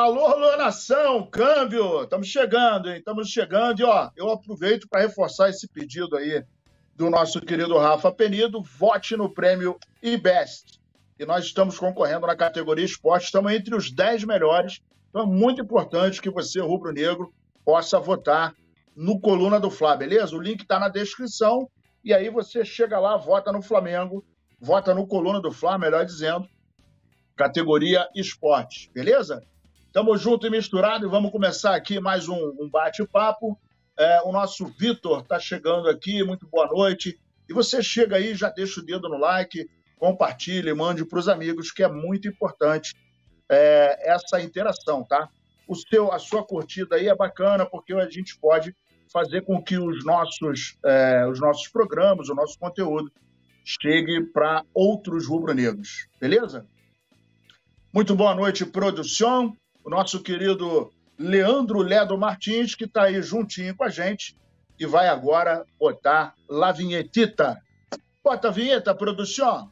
Alô, alô, nação, câmbio! Estamos chegando, hein? Estamos chegando e, ó, eu aproveito para reforçar esse pedido aí do nosso querido Rafa Penido, vote no prêmio IBEST. E nós estamos concorrendo na categoria esporte, estamos entre os 10 melhores, então é muito importante que você, rubro-negro, possa votar no Coluna do Fla, beleza? O link está na descrição, e aí você chega lá, vota no Flamengo, vota no Coluna do Fla, melhor dizendo, categoria esporte, beleza? Tamo junto e misturado e vamos começar aqui mais um, um bate-papo. É, o nosso Vitor está chegando aqui, muito boa noite. E você chega aí, já deixa o dedo no like, compartilhe, mande para os amigos, que é muito importante é, essa interação, tá? O seu, a sua curtida aí é bacana, porque a gente pode fazer com que os nossos, é, os nossos programas, o nosso conteúdo chegue para outros rubro-negros, beleza? Muito boa noite, produção o nosso querido Leandro Ledo Martins, que está aí juntinho com a gente e vai agora botar La Vinhetita. Bota a vinheta, produção.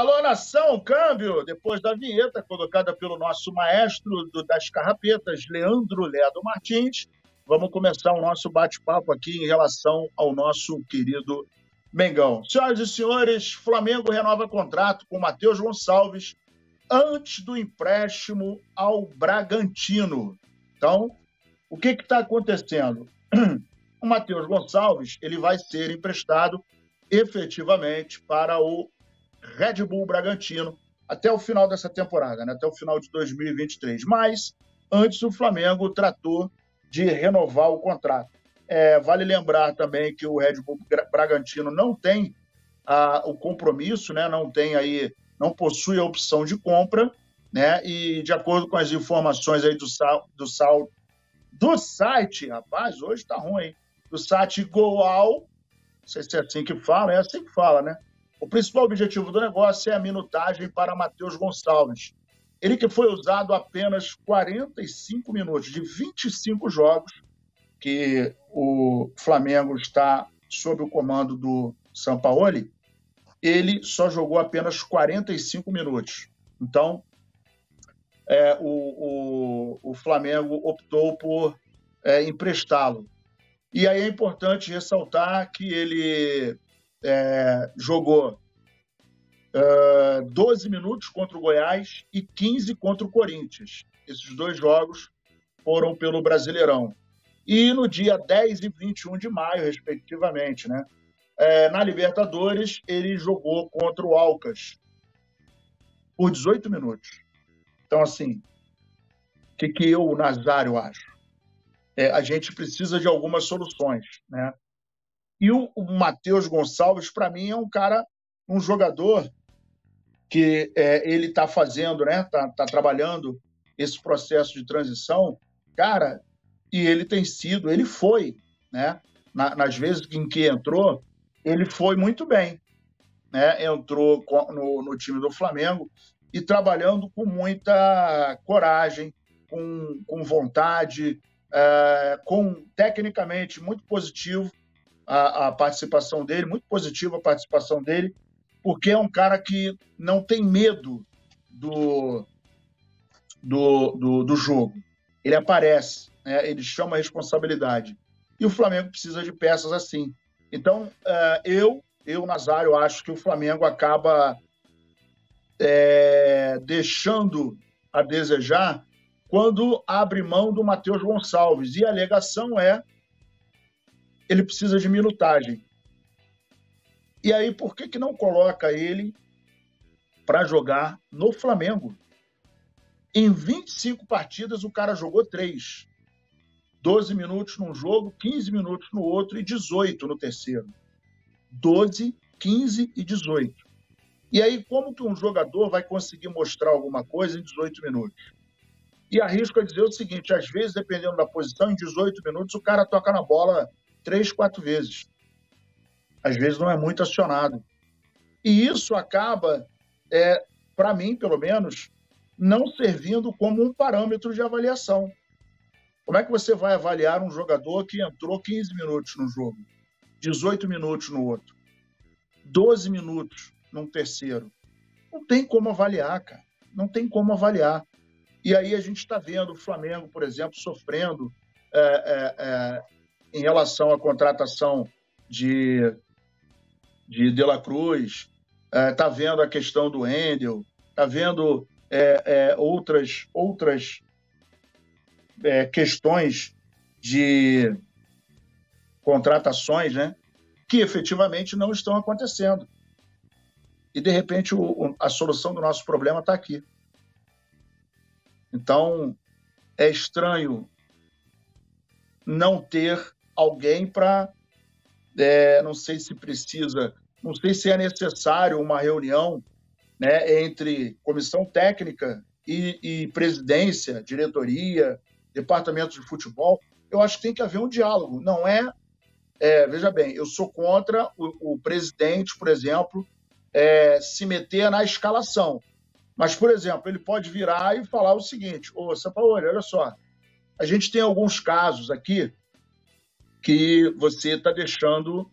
Alô, nação, câmbio! Depois da vinheta colocada pelo nosso maestro do, das carrapetas, Leandro Ledo Martins, vamos começar o nosso bate-papo aqui em relação ao nosso querido Mengão. Senhoras e senhores, Flamengo renova contrato com Matheus Gonçalves antes do empréstimo ao Bragantino. Então, o que está acontecendo? O Matheus Gonçalves ele vai ser emprestado efetivamente para o Red Bull Bragantino até o final dessa temporada, né? até o final de 2023. Mas antes o Flamengo tratou de renovar o contrato. É, vale lembrar também que o Red Bull Bragantino não tem o compromisso, né? não tem aí, não possui a opção de compra, né? E de acordo com as informações aí do sal, do sal do site, rapaz, hoje tá ruim, do site Goal, não sei se é assim que fala, é assim que fala, né? O principal objetivo do negócio é a minutagem para Matheus Gonçalves. Ele que foi usado apenas 45 minutos de 25 jogos que o Flamengo está sob o comando do Sampaoli, ele só jogou apenas 45 minutos. Então, é, o, o, o, Flamengo optou por é, emprestá-lo. E aí é importante ressaltar que ele é, jogou uh, 12 minutos contra o Goiás e 15 contra o Corinthians. Esses dois jogos foram pelo Brasileirão. E no dia 10 e 21 de maio, respectivamente, né? É, na Libertadores, ele jogou contra o Alcas por 18 minutos. Então, assim, o que, que eu, Nazário, acho? É, a gente precisa de algumas soluções, né? E o, o Matheus Gonçalves, para mim, é um cara, um jogador que é, ele está fazendo, né? Está tá trabalhando esse processo de transição, cara, e ele tem sido, ele foi, né? Na, nas vezes em que entrou, ele foi muito bem, né? Entrou no, no time do Flamengo e trabalhando com muita coragem, com, com vontade, é, com tecnicamente muito positivo a, a participação dele, muito positiva a participação dele, porque é um cara que não tem medo do, do, do, do jogo. Ele aparece, né? ele chama a responsabilidade. E o Flamengo precisa de peças assim. Então, uh, eu, eu, Nazário, acho que o Flamengo acaba é, deixando a desejar quando abre mão do Matheus Gonçalves. E a alegação é ele precisa de minutagem. E aí, por que, que não coloca ele para jogar no Flamengo? Em 25 partidas, o cara jogou três. 12 minutos num jogo, 15 minutos no outro e 18 no terceiro. 12, 15 e 18. E aí, como que um jogador vai conseguir mostrar alguma coisa em 18 minutos? E arrisco a dizer o seguinte: às vezes, dependendo da posição, em 18 minutos, o cara toca na bola três, quatro vezes. Às vezes não é muito acionado. E isso acaba, é, para mim, pelo menos, não servindo como um parâmetro de avaliação. Como é que você vai avaliar um jogador que entrou 15 minutos no jogo, 18 minutos no outro, 12 minutos num terceiro? Não tem como avaliar, cara. Não tem como avaliar. E aí a gente está vendo o Flamengo, por exemplo, sofrendo é, é, é, em relação à contratação de, de De La Cruz, está é, vendo a questão do Endel, está vendo é, é, outras, outras questões de contratações né, que efetivamente não estão acontecendo. E, de repente, o, a solução do nosso problema está aqui. Então, é estranho não ter alguém para. É, não sei se precisa, não sei se é necessário uma reunião né, entre comissão técnica e, e presidência, diretoria, departamento de futebol. Eu acho que tem que haver um diálogo. Não é. é veja bem, eu sou contra o, o presidente, por exemplo, é, se meter na escalação. Mas, por exemplo, ele pode virar e falar o seguinte: Ô, Sampaoli, olha só, a gente tem alguns casos aqui que você está deixando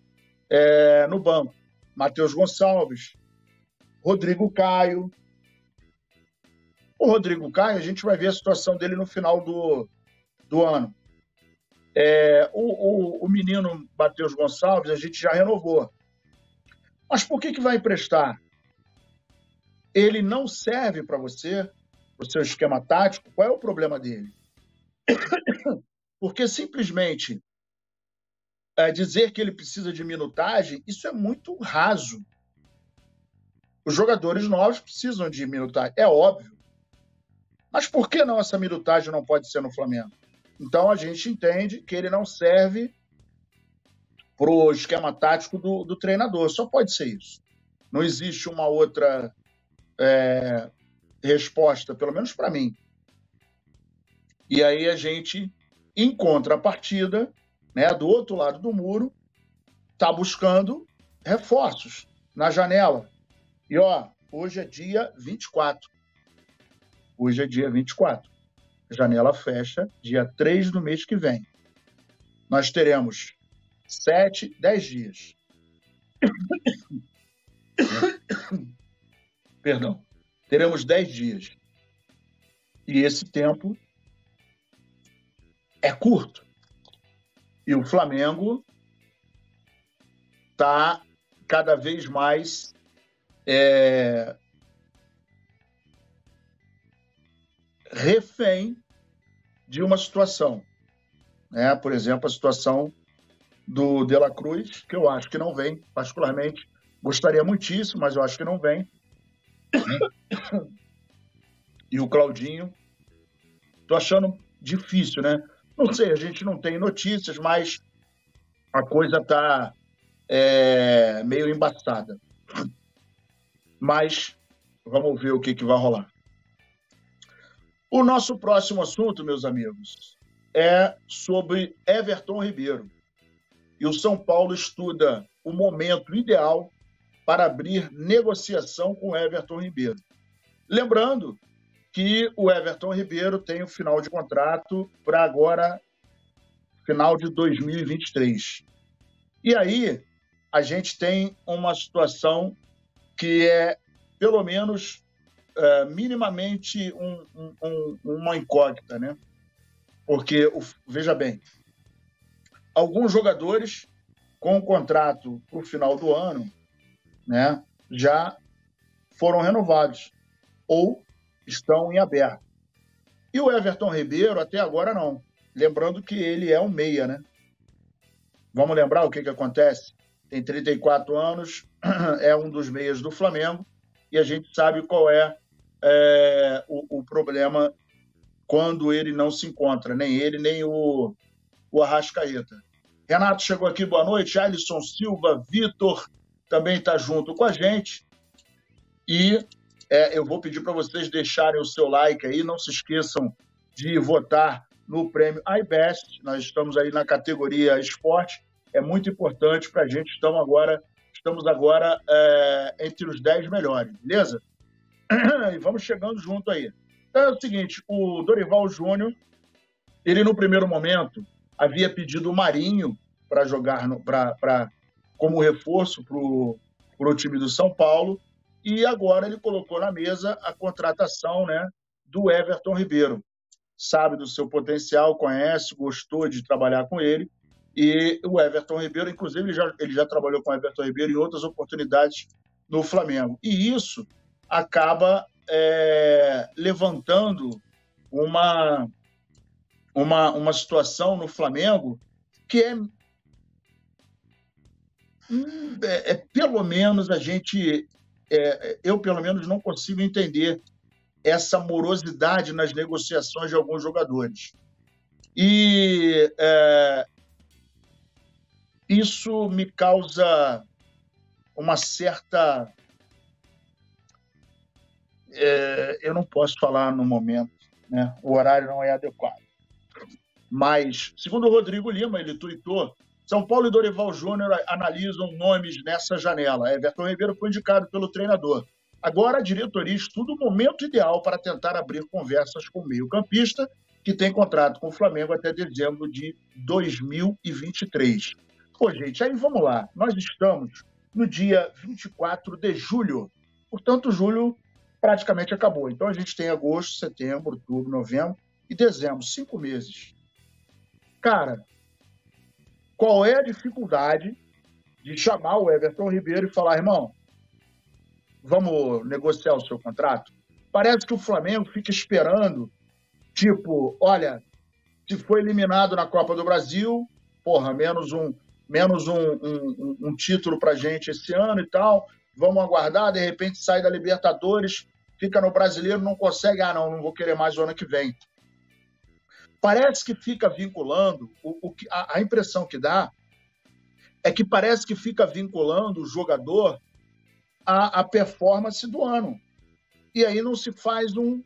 é, no banco. Matheus Gonçalves, Rodrigo Caio. O Rodrigo Caio, a gente vai ver a situação dele no final do, do ano. É, o, o, o menino Matheus Gonçalves, a gente já renovou. Mas por que, que vai emprestar? Ele não serve para você, para o seu esquema tático. Qual é o problema dele? Porque simplesmente é, dizer que ele precisa de minutagem, isso é muito raso. Os jogadores novos precisam de minutagem, é óbvio. Mas por que não essa minutagem não pode ser no Flamengo? Então a gente entende que ele não serve para o esquema tático do, do, treinador. Só pode ser isso. Não existe uma outra é, resposta, pelo menos para mim. E aí a gente, em contrapartida, né, do outro lado do muro, está buscando reforços na janela. E ó, hoje é dia 24. Hoje é dia 24. A janela fecha dia 3 do mês que vem. Nós teremos sete, dez dias. Perdão. Teremos dez dias. E esse tempo é curto. E o Flamengo está cada vez mais é, refém de uma situação. Né? Por exemplo, a situação do De La Cruz, que eu acho que não vem, particularmente. Gostaria muitíssimo, mas eu acho que não vem. E o Claudinho. Tô achando difícil, né? Não sei, a gente não tem notícias, mas a coisa tá é, meio embaçada. Mas vamos ver o que, que vai rolar. O nosso próximo assunto, meus amigos, é sobre Everton Ribeiro e o São Paulo estuda o momento ideal para abrir negociação com Everton Ribeiro. Lembrando que o Everton Ribeiro tem o final de contrato para agora, final de 2023. E aí, a gente tem uma situação que é, pelo menos, é, minimamente um, um, uma incógnita, né? Porque, veja bem, alguns jogadores com o contrato para o final do ano né, já foram renovados ou estão em aberto. E o Everton Ribeiro até agora não. Lembrando que ele é um meia, né? Vamos lembrar o que, que acontece? Tem 34 anos, é um dos meias do Flamengo e a gente sabe qual é, é o, o, problema quando ele não se encontra, nem ele, nem o, o Arrascaeta. Renato chegou aqui, boa noite. Alisson Silva, Vitor também está junto com a gente. E é, eu vou pedir para vocês deixarem o seu like aí. Não se esqueçam de votar no prêmio iBest. Nós estamos aí na categoria esporte. É muito importante para a gente. Estamos agora, estamos agora é, entre os 10 melhores, beleza? E vamos chegando junto aí. Então é o seguinte, o Dorival Júnior, ele no primeiro momento havia pedido o Marinho para jogar no, pra, pra, como reforço para o time do São Paulo, e agora ele colocou na mesa a contratação né, do Everton Ribeiro. Sabe do seu potencial, conhece, gostou de trabalhar com ele. E o Everton Ribeiro, inclusive, ele já, ele já trabalhou com o Everton Ribeiro em outras oportunidades no Flamengo. E isso acaba é, levantando uma, uma, uma situação no Flamengo que é, hum, é, é pelo menos a gente é, eu pelo menos não consigo entender essa morosidade nas negociações de alguns jogadores. E é, isso me causa uma certa. É, eu não posso falar no momento, né? o horário não é adequado. Mas, segundo o Rodrigo Lima, ele tuitou são Paulo e Dorival Júnior analisam nomes nessa janela. Everton Ribeiro foi indicado pelo treinador. Agora a diretoria estuda o momento ideal para tentar abrir conversas com o meio-campista, que tem contrato com o Flamengo até dezembro de 2023. Pô, gente, aí vamos lá. Nós estamos no dia 24 de julho. Portanto, julho praticamente acabou. Então a gente tem agosto, setembro, outubro, novembro e dezembro, cinco meses. Cara, qual é a dificuldade de chamar o Everton Ribeiro e falar, irmão, vamos negociar o seu contrato? Parece que o Flamengo fica esperando, tipo, olha, se foi eliminado na Copa do Brasil, porra, menos um, menos um, um, um título pra gente esse ano e tal, vamos aguardar, de repente sai da Libertadores, fica no Brasileiro, não consegue, ah, não, não vou querer mais o ano que vem parece que fica vinculando, o, o a, a impressão que dá é que parece que fica vinculando o jogador à, à performance do ano. E aí não se faz um,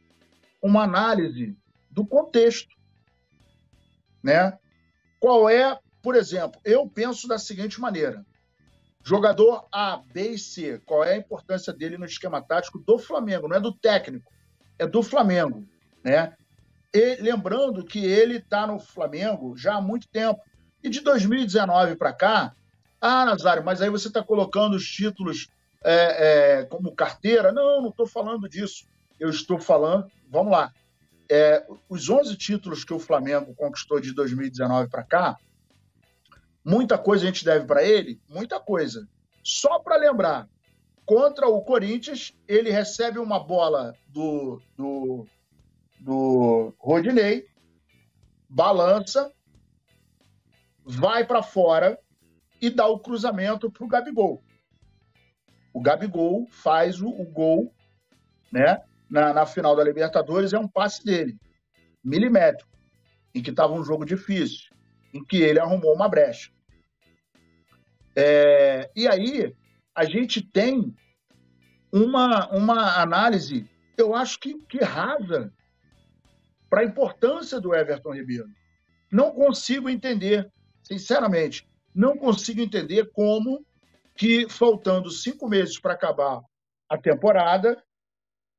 uma análise do contexto. Né? Qual é, por exemplo, eu penso da seguinte maneira: jogador A, B e C, qual é a importância dele no esquema tático do Flamengo? Não é do técnico, é do Flamengo. Né? E, lembrando que ele está no Flamengo já há muito tempo. E de 2019 para cá, ah, Nazário, mas aí você está colocando os títulos é, é, como carteira? Não, não estou falando disso. Eu estou falando, vamos lá, é, os 11 títulos que o Flamengo conquistou de 2019 para cá, muita coisa a gente deve para ele, muita coisa. Só para lembrar, contra o Corinthians, ele recebe uma bola do, do do Rodinei, balança, vai para fora e dá o cruzamento para o Gabigol. O Gabigol faz o, o gol né, na, na, final da Libertadores, é um passe dele, milimétrico, em que estava um jogo difícil, em que ele arrumou uma brecha. É, e aí, a gente tem uma, uma análise, eu acho que, que rasa para a importância do Everton Ribeiro. Não consigo entender, sinceramente, não consigo entender como que, faltando cinco meses para acabar a temporada,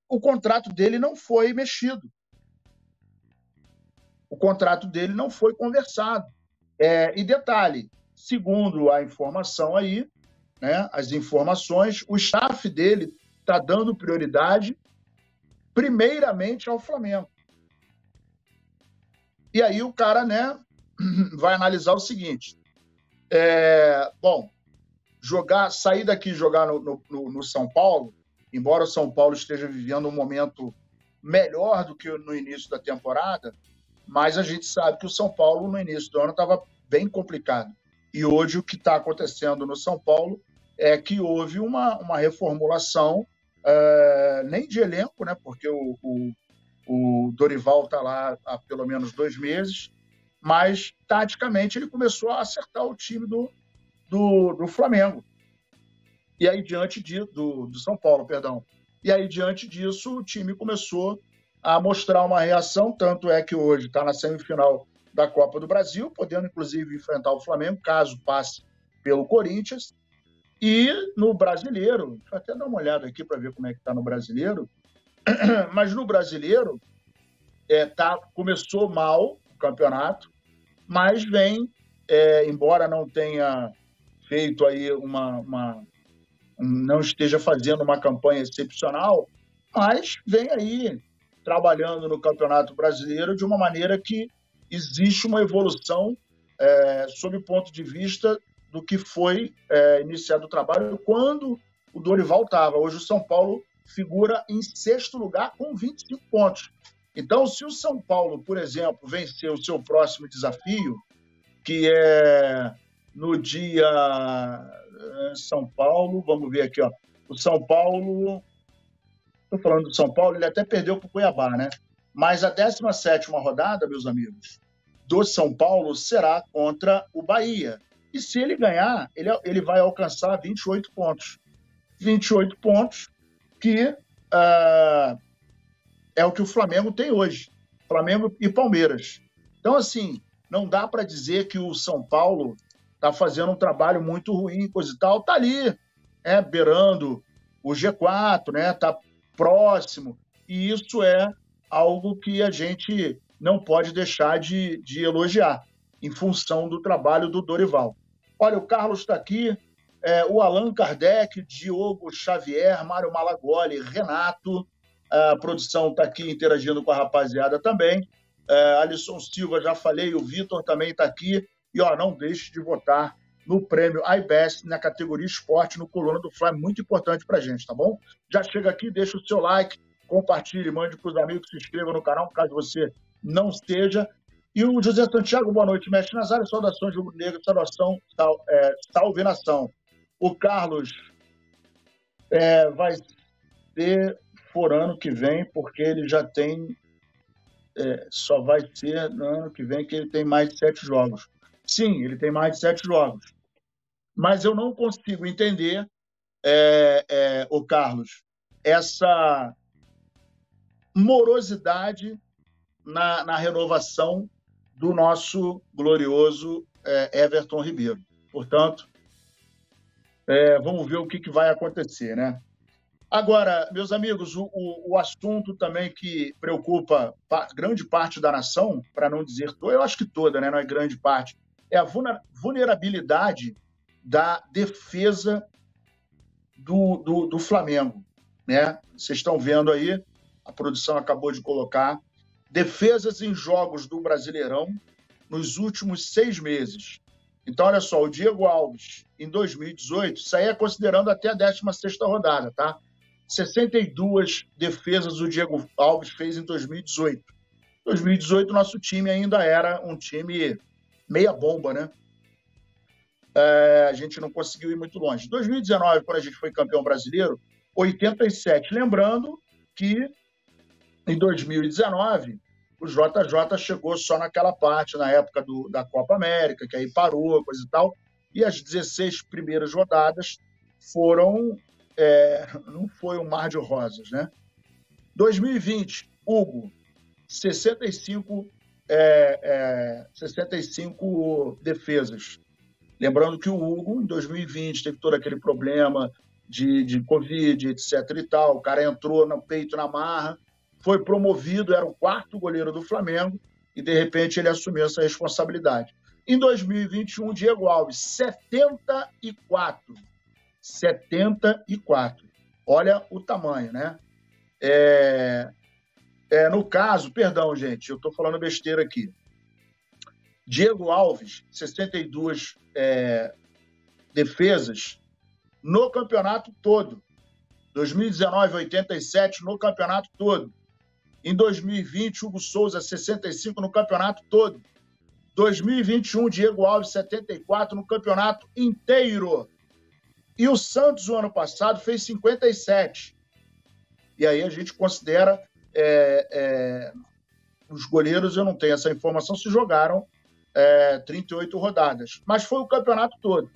o contrato dele não foi mexido. O contrato dele não foi conversado. É, e detalhe, segundo a informação aí, né, as informações, o staff dele está dando prioridade primeiramente ao Flamengo. E aí o cara, né, vai analisar o seguinte: é, bom, jogar, sair daqui e jogar no, no, no, São Paulo, embora o São Paulo esteja vivendo um momento melhor do que no início da temporada, mas a gente sabe que o São Paulo no início do ano estava bem complicado. E hoje o que está acontecendo no São Paulo é que houve uma, uma reformulação, é, nem de elenco, né? Porque o, o, o Dorival está lá há pelo menos dois meses, mas taticamente ele começou a acertar o time do, do, do Flamengo. E aí, diante de, do, do São Paulo, perdão. E aí, diante disso, o time começou a mostrar uma reação, tanto é que hoje está na semifinal da Copa do Brasil, podendo inclusive enfrentar o Flamengo, caso passe pelo Corinthians. E no brasileiro, deixa eu até dar uma olhada aqui para ver como é que está no brasileiro. Mas no brasileiro, é, tá, começou mal o campeonato, mas vem, é, embora não tenha feito aí uma, uma, não esteja fazendo uma campanha excepcional, mas vem aí trabalhando no Campeonato Brasileiro de uma maneira que existe uma evolução é, sob o ponto de vista do que foi é, iniciado o trabalho quando o Dorival estava. Hoje o São Paulo figura em sexto lugar com 25 pontos. Então, se o São Paulo, por exemplo, vencer o seu próximo desafio, que é no dia é, São Paulo, vamos ver aqui, ó. O São Paulo, estou falando do São Paulo, ele até perdeu para o Cuiabá, né? Mas a 17 rodada, meus amigos, do São Paulo será contra o Bahia. E se ele ganhar, ele, ele vai alcançar 28 pontos. 28 pontos que uh, é o que o Flamengo tem hoje. Flamengo e Palmeiras. Então, assim, não dá para dizer que o São Paulo está fazendo um trabalho muito ruim, coisa e tal. Está ali, é, beirando o G4, né? Está próximo. E isso é algo que a gente não pode deixar de, de elogiar, em função do trabalho do Dorival. Olha, o Carlos está aqui, é, o Allan Kardec, Diogo Xavier, Mário Malagoli, Renato, a produção está aqui interagindo com a rapaziada também. É, Alisson Silva, já falei, o Vitor também está aqui. E ó, não deixe de votar no prêmio iBest na categoria esporte no Coluna do Fly, muito importante para gente, tá bom? Já chega aqui, deixa o seu like, compartilhe, mande para os amigos, se inscreva no canal, caso você não esteja. E o José Santiago, boa noite, mestre Nazário, saudações rubro-negro, saudação, sal, é, salve nação. O Carlos é, vai ser for ano que vem, porque ele já tem. É, só vai ser no ano que vem que ele tem mais de sete jogos. Sim, ele tem mais de sete jogos. Mas eu não consigo entender, é, é, o Carlos, essa morosidade na, na renovação do nosso glorioso é, Everton Ribeiro. Portanto, é, vamos ver o que, que vai acontecer, né? Agora, meus amigos, o, o, o assunto também que preocupa grande parte da nação, para não dizer toda, eu acho que toda, né, não é grande parte, é a vulnerabilidade da defesa do, do, do Flamengo. Né? Vocês estão vendo aí, a produção acabou de colocar, defesas em jogos do Brasileirão nos últimos seis meses. Então, olha só, o Diego Alves, em 2018, saía considerando até a 16 rodada, tá? 62 defesas o Diego Alves fez em 2018. Em 2018, nosso time ainda era um time meia bomba, né? É, a gente não conseguiu ir muito longe. Em 2019, quando a gente foi campeão brasileiro, 87. Lembrando que em 2019 o JJ chegou só naquela parte, na época do, da Copa América, que aí parou, coisa e tal. E as 16 primeiras rodadas foram é, não foi um mar de rosas, né? 2020, Hugo, 65, é, é, 65 defesas. Lembrando que o Hugo, em 2020, teve todo aquele problema de, de Covid, etc e tal. O cara entrou no peito na marra, foi promovido, era o quarto goleiro do Flamengo, e de repente ele assumiu essa responsabilidade. Em 2021, Diego Alves, 74 74. Olha o tamanho, né? É, é, no caso, perdão, gente, eu estou falando besteira aqui. Diego Alves, 62 é, defesas no campeonato todo. 2019, 87 no campeonato todo. Em 2020, Hugo Souza, 65 no campeonato todo. 2021, Diego Alves, 74 no campeonato inteiro. E o Santos, o ano passado, fez 57. E aí a gente considera. É, é, os goleiros, eu não tenho essa informação, se jogaram é, 38 rodadas. Mas foi o campeonato todo.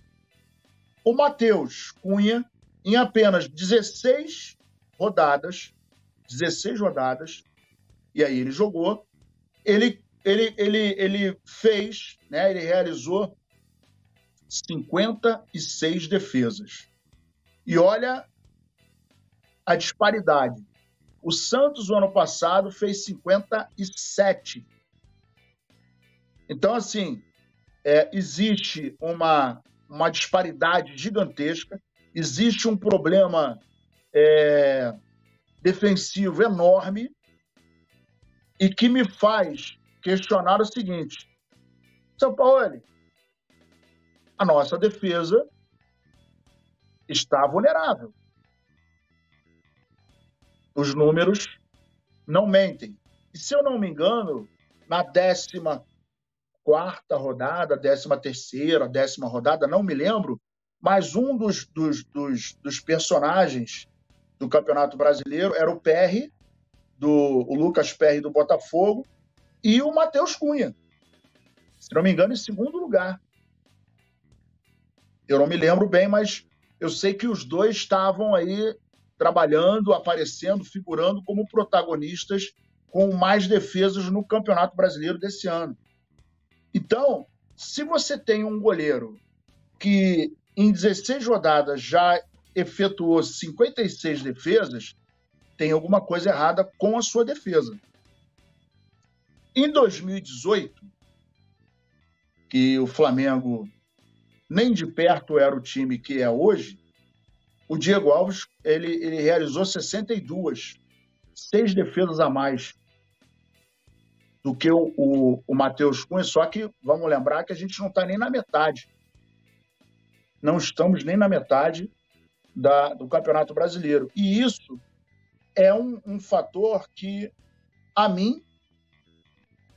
O Matheus Cunha, em apenas 16 rodadas, 16 rodadas, e aí ele jogou, ele, ele, ele, ele fez, né, ele realizou 56 defesas. E olha a disparidade. O Santos, o ano passado, fez 57. Então, assim, é, existe uma, uma disparidade gigantesca, existe um problema é, defensivo enorme e que me faz questionar o seguinte: São Paulo, a nossa defesa está vulnerável. Os números não mentem. E se eu não me engano, na décima quarta rodada, décima terceira, décima rodada, não me lembro, mas um dos, dos, dos, dos personagens do Campeonato Brasileiro era o PR, do o Lucas PR do Botafogo, e o Matheus Cunha. Se não me engano, em segundo lugar. Eu não me lembro bem, mas eu sei que os dois estavam aí trabalhando, aparecendo, figurando como protagonistas com mais defesas no Campeonato Brasileiro desse ano. Então, se você tem um goleiro que em 16 rodadas já efetuou 56 defesas, tem alguma coisa errada com a sua defesa. Em 2018, que o Flamengo nem de perto era o time que é hoje, o Diego Alves ele, ele realizou 62, seis defesas a mais do que o, o, o Matheus Cunha, só que vamos lembrar que a gente não está nem na metade. Não estamos nem na metade da, do Campeonato Brasileiro. E isso é um, um fator que, a mim,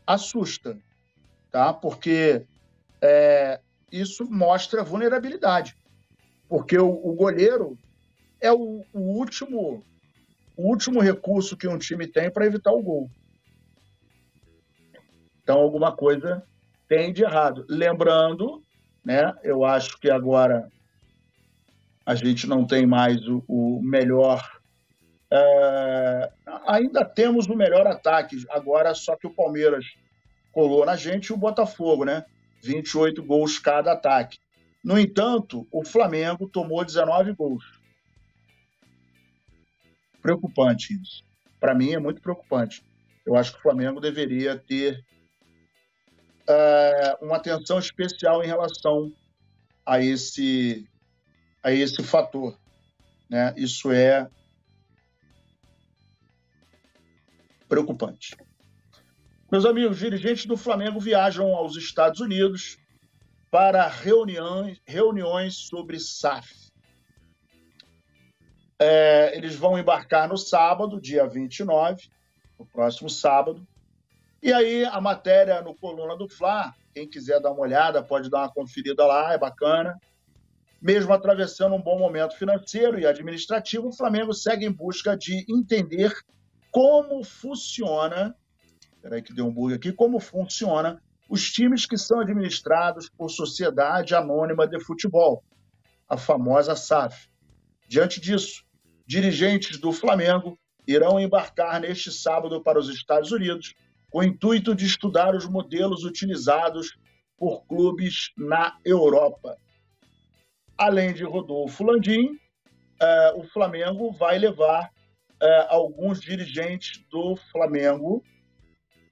assusta, tá? porque é, isso mostra vulnerabilidade. Porque o, o goleiro é o, o, último o último recurso que um time tem para evitar o gol. Então, alguma coisa tem de errado. Lembrando, né, eu acho que agora a gente não tem mais o, o melhor. É, ainda temos o melhor ataque, agora só que o Palmeiras colou na gente e o Botafogo, né? 28 gols cada ataque. No entanto, o Flamengo tomou 19 gols. Preocupante isso. Para mim é muito preocupante. Eu acho que o Flamengo deveria ter uh, uma atenção especial em relação a esse, a esse fator. Né? Isso é preocupante. Meus amigos, dirigentes do Flamengo viajam aos Estados Unidos para reuniões, reuniões sobre SAF. É, eles vão embarcar no sábado, dia 29, no próximo sábado. E aí, a matéria no Coluna do Fla, quem quiser dar uma olhada, pode dar uma conferida lá, é bacana. Mesmo atravessando um bom momento financeiro e administrativo, o Flamengo segue em busca de entender como funciona. Peraí, que deu um bug aqui. Como funciona os times que são administrados por Sociedade Anônima de Futebol, a famosa SAF. Diante disso, dirigentes do Flamengo irão embarcar neste sábado para os Estados Unidos com o intuito de estudar os modelos utilizados por clubes na Europa. Além de Rodolfo Landim, eh, o Flamengo vai levar eh, alguns dirigentes do Flamengo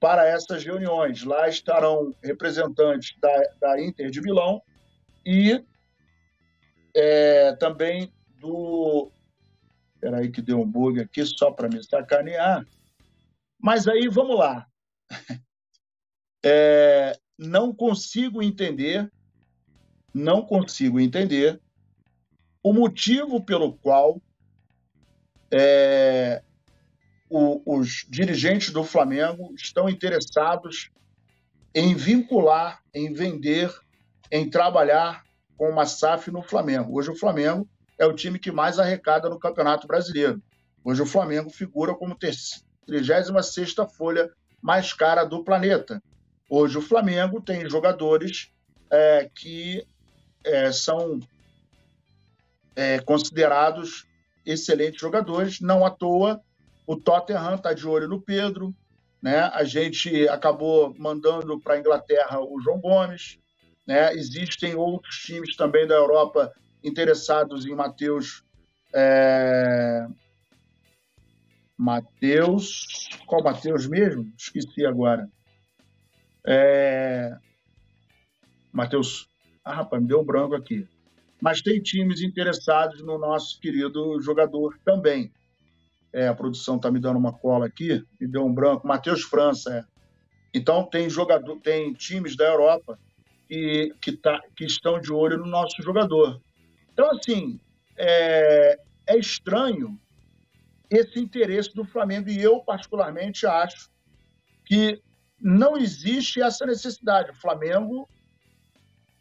para essas reuniões. Lá estarão representantes da, da Inter de Milão e é, também do. Espera aí que deu um bug aqui só para me sacanear. Mas aí vamos lá. É, não consigo entender, não consigo entender o motivo pelo qual é, o, os dirigentes do Flamengo estão interessados em vincular, em vender, em trabalhar com uma SAF no Flamengo. Hoje o Flamengo é o time que mais arrecada no Campeonato Brasileiro. Hoje o Flamengo figura como 36 folha mais cara do planeta. Hoje o Flamengo tem jogadores é, que é, são é, considerados excelentes jogadores, não à toa o Tottenham está de olho no Pedro, né? A gente acabou mandando para a Inglaterra o João Gomes, né? Existem outros times também da Europa interessados em Matheus é... Matheus. Qual Matheus mesmo? Esqueci agora. É... Matheus. Ah, rapaz, me deu um branco aqui. Mas tem times interessados no nosso querido jogador também. É, a produção está me dando uma cola aqui, me deu um branco. Matheus França, é. Então tem jogador, tem times da Europa que, que, tá, que estão de olho no nosso jogador. Então, assim, é, é estranho esse interesse do Flamengo. E eu, particularmente, acho que não existe essa necessidade. O Flamengo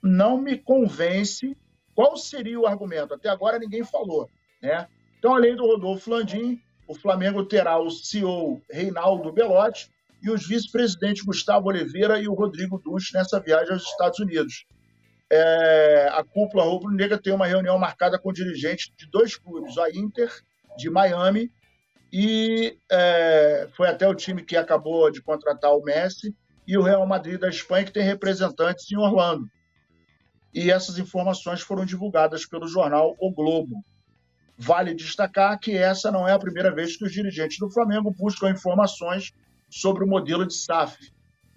não me convence. Qual seria o argumento? Até agora ninguém falou. Né? Então, além do Rodolfo Landim, o Flamengo terá o CEO Reinaldo Belotti e os vice-presidentes Gustavo Oliveira e o Rodrigo Duch nessa viagem aos Estados Unidos. É, a cúpula rubro-negra tem uma reunião marcada com dirigentes de dois clubes, a Inter de Miami e é, foi até o time que acabou de contratar o Messi e o Real Madrid da Espanha que tem representantes em Orlando. E essas informações foram divulgadas pelo jornal O Globo. Vale destacar que essa não é a primeira vez que os dirigentes do Flamengo buscam informações sobre o modelo de SAF.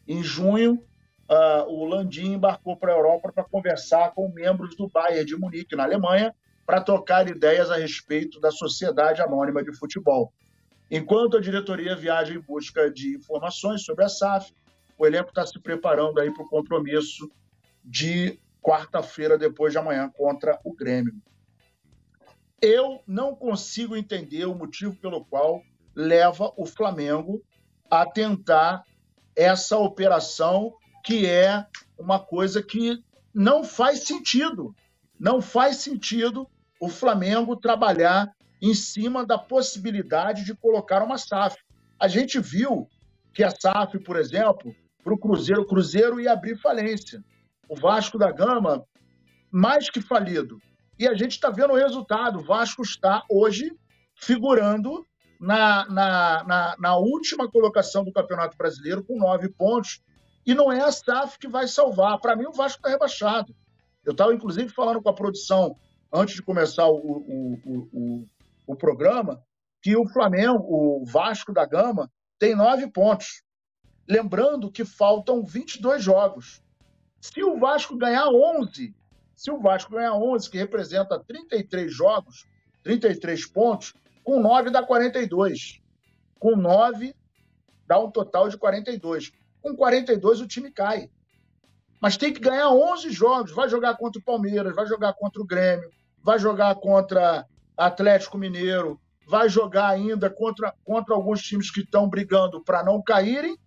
Em junho, uh, o Landim embarcou para a Europa para conversar com membros do Bayern de Munique, na Alemanha, para trocar ideias a respeito da Sociedade Anônima de Futebol. Enquanto a diretoria viaja em busca de informações sobre a SAF, o elenco está se preparando aí para o compromisso de quarta-feira, depois de amanhã, contra o Grêmio. Eu não consigo entender o motivo pelo qual leva o Flamengo a tentar essa operação que é uma coisa que não faz sentido. Não faz sentido o Flamengo trabalhar em cima da possibilidade de colocar uma SAF. A gente viu que a SAF, por exemplo, para o Cruzeiro, o Cruzeiro ia abrir falência. O Vasco da Gama, mais que falido. E a gente está vendo o resultado. O Vasco está hoje figurando na, na, na, na, última colocação do Campeonato Brasileiro com nove pontos. E não é a SAF que vai salvar. Para mim, o Vasco está rebaixado. Eu estava, inclusive, falando com a produção antes de começar o, o, o, o, programa que o Flamengo, o Vasco da Gama, tem nove pontos. Lembrando que faltam 22 jogos. Se o Vasco ganhar 11, se o Vasco ganhar 11, que representa 33 jogos, 33 pontos, com 9 dá 42. Com 9 dá um total de 42. Com 42 o time cai. Mas tem que ganhar 11 jogos. Vai jogar contra o Palmeiras, vai jogar contra o Grêmio, vai jogar contra Atlético Mineiro, vai jogar ainda contra, contra alguns times que estão brigando para não caírem,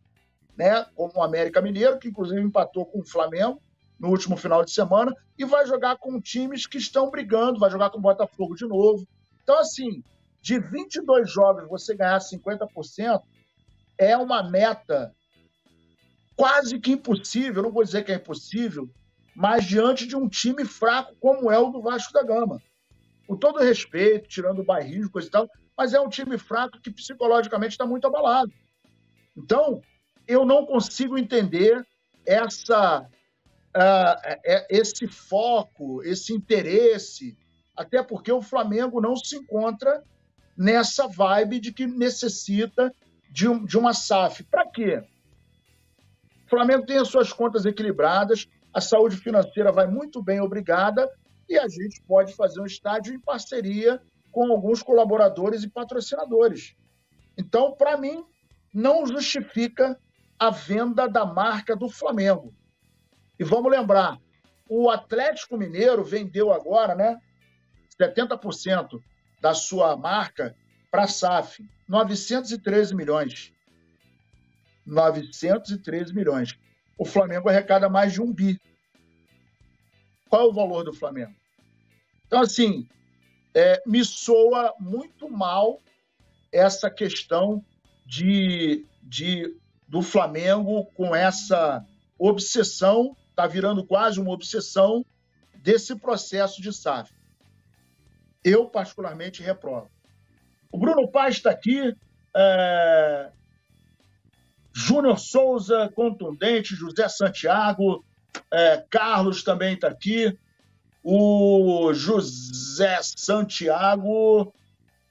né? como o América Mineiro, que inclusive empatou com o Flamengo no último final de semana, e vai jogar com times que estão brigando, vai jogar com o Botafogo de novo. Então, assim, de 22 jogos você ganhar 50% é uma meta quase que impossível, não vou dizer que é impossível, mas diante de um time fraco como é o do Vasco da Gama. Com todo respeito, tirando o bairrismo, coisa e tal, mas é um time fraco que psicologicamente está muito abalado. Então, eu não consigo entender essa, uh, esse foco, esse interesse, até porque o Flamengo não se encontra nessa vibe de que necessita de, um, de uma SAF. Para quê? O Flamengo tem as suas contas equilibradas, a saúde financeira vai muito bem, obrigada, e a gente pode fazer um estádio em parceria com alguns colaboradores e patrocinadores. Então, para mim, não justifica a venda da marca do Flamengo. E vamos lembrar, o Atlético Mineiro vendeu agora, né, 70% da sua marca para a SAF, 913 milhões. 913 milhões. O Flamengo arrecada mais de um bi. Qual é o valor do Flamengo? Então, assim, é, me soa muito mal essa questão de, de do Flamengo com essa obsessão, está virando quase uma obsessão desse processo de SAF. Eu, particularmente, reprovo. O Bruno Paz está aqui. É... Júnior Souza, contundente. José Santiago. É... Carlos também está aqui. O José Santiago.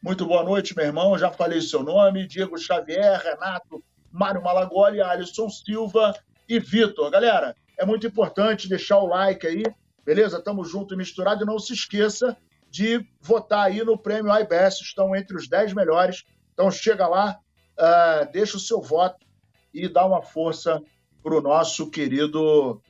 Muito boa noite, meu irmão. Já falei seu nome. Diego Xavier, Renato, Mário Malagoli, Alisson Silva e Vitor. Galera, é muito importante deixar o like aí, beleza? Tamo junto e misturado. E não se esqueça de votar aí no prêmio IBS. Estão entre os 10 melhores. Então chega lá, uh, deixa o seu voto e dá uma força para o nosso querido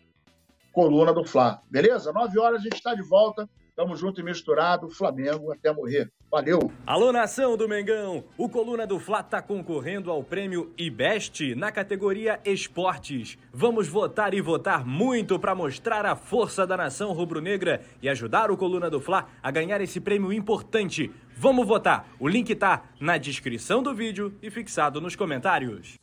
Coluna do Fla. Beleza? Nove horas a gente está de volta. Tamo junto e misturado. Flamengo até morrer. Valeu! Alô, nação do Mengão! O Coluna do Fla tá concorrendo ao prêmio IBEST na categoria Esportes. Vamos votar e votar muito para mostrar a força da nação rubro-negra e ajudar o Coluna do Fla a ganhar esse prêmio importante. Vamos votar! O link tá na descrição do vídeo e fixado nos comentários.